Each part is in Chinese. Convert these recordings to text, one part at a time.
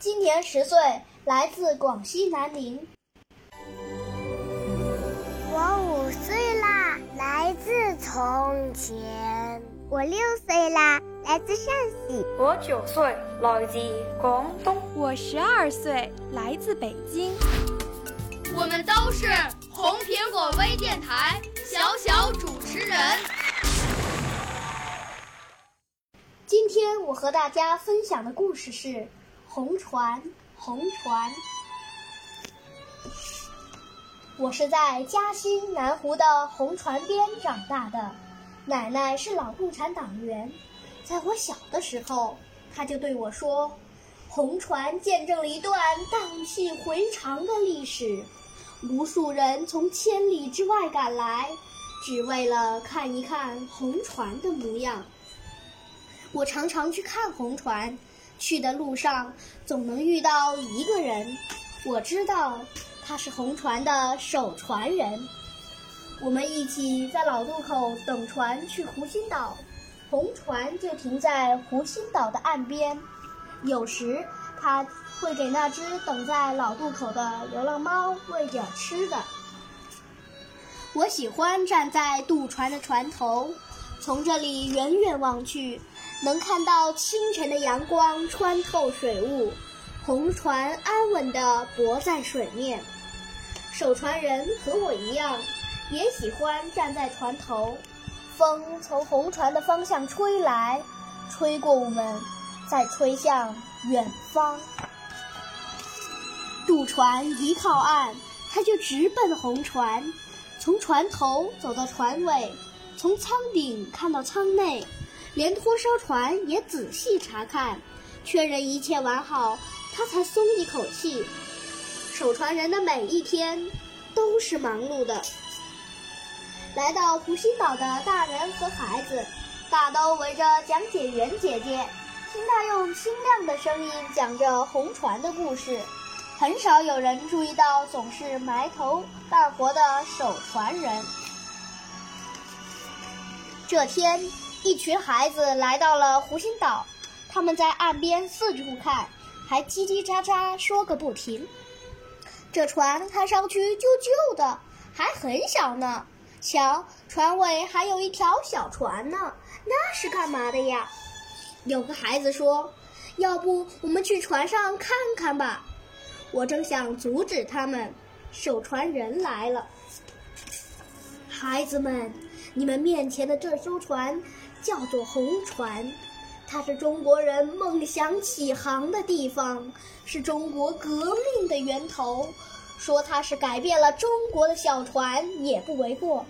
今年十岁，来自广西南宁。我五岁啦，来自从前。我六岁啦，来自陕西。我九岁，来自广东。我十二岁，来自北京。我们都是红苹果微电台小小主持人。今天我和大家分享的故事是《红船》。红船。我是在嘉兴南湖的红船边长大的，奶奶是老共产党员，在我小的时候，她就对我说：“红船见证了一段荡气回肠的历史。”无数人从千里之外赶来，只为了看一看红船的模样。我常常去看红船，去的路上总能遇到一个人，我知道他是红船的守船人。我们一起在老渡口等船去湖心岛，红船就停在湖心岛的岸边，有时。他会给那只等在老渡口的流浪猫喂点吃的。我喜欢站在渡船的船头，从这里远远望去，能看到清晨的阳光穿透水雾，红船安稳地泊在水面。守船人和我一样，也喜欢站在船头，风从红船的方向吹来，吹过我们。再吹向远方，渡船一靠岸，他就直奔红船，从船头走到船尾，从舱顶看到舱内，连拖烧船也仔细查看，确认一切完好，他才松一口气。守船人的每一天都是忙碌的。来到湖心岛的大人和孩子，大都围着讲解员姐姐。听他用清亮的声音讲着红船的故事，很少有人注意到总是埋头干活的守船人。这天，一群孩子来到了湖心岛，他们在岸边四处看，还叽叽喳喳说个不停。这船看上去旧旧的，还很小呢。瞧，船尾还有一条小船呢，那是干嘛的呀？有个孩子说：“要不我们去船上看看吧？”我正想阻止他们，守船人来了。孩子们，你们面前的这艘船叫做红船，它是中国人梦想起航的地方，是中国革命的源头。说它是改变了中国的小船也不为过。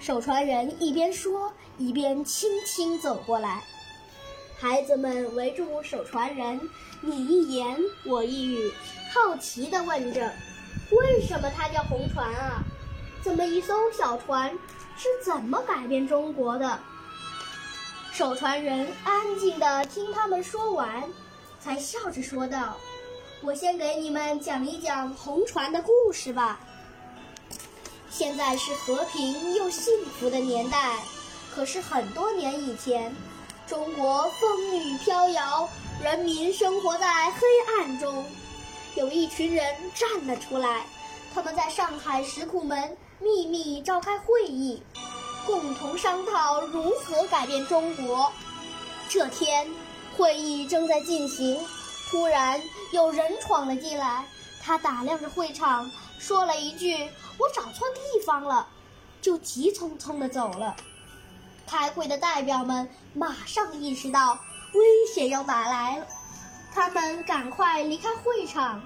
守船人一边说，一边轻轻走过来。孩子们围住守船人，你一言我一语，好奇地问着：“为什么它叫红船啊？怎么一艘小船是怎么改变中国的？”守船人安静地听他们说完，才笑着说道：“我先给你们讲一讲红船的故事吧。现在是和平又幸福的年代，可是很多年以前。”中国风雨飘摇，人民生活在黑暗中。有一群人站了出来，他们在上海石库门秘密召开会议，共同商讨如何改变中国。这天，会议正在进行，突然有人闯了进来。他打量着会场，说了一句“我找错地方了”，就急匆匆地走了。开会的代表们马上意识到危险要来了，他们赶快离开会场。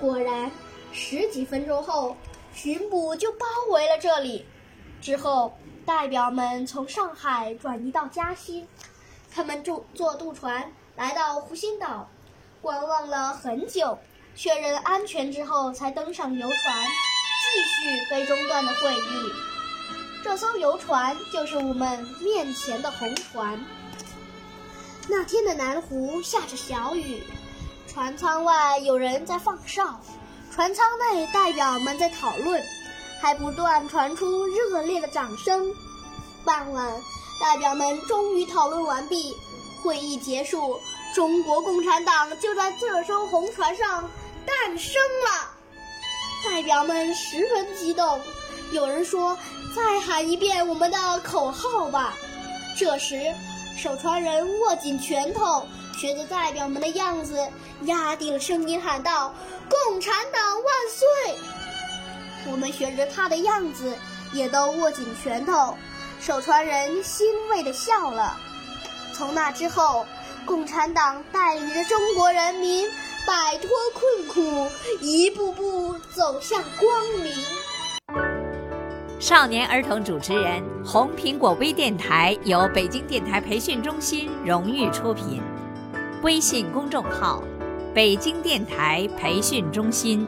果然，十几分钟后，巡捕就包围了这里。之后，代表们从上海转移到嘉兴，他们坐坐渡船来到湖心岛，观望了很久，确认安全之后，才登上游船，继续被中断的会议。这艘游船就是我们面前的红船。那天的南湖下着小雨，船舱外有人在放哨，船舱内代表们在讨论。还不断传出热烈的掌声。傍晚，代表们终于讨论完毕，会议结束，中国共产党就在这艘红船上诞生了。代表们十分激动，有人说：“再喊一遍我们的口号吧。”这时，守船人握紧拳头，学着代表们的样子，压低了声音喊道：“共产党万岁！”我们学着他的样子，也都握紧拳头。守船人欣慰地笑了。从那之后，共产党带领着中国人民摆脱困苦，一步步走向光明。少年儿童主持人，红苹果微电台由北京电台培训中心荣誉出品，微信公众号：北京电台培训中心。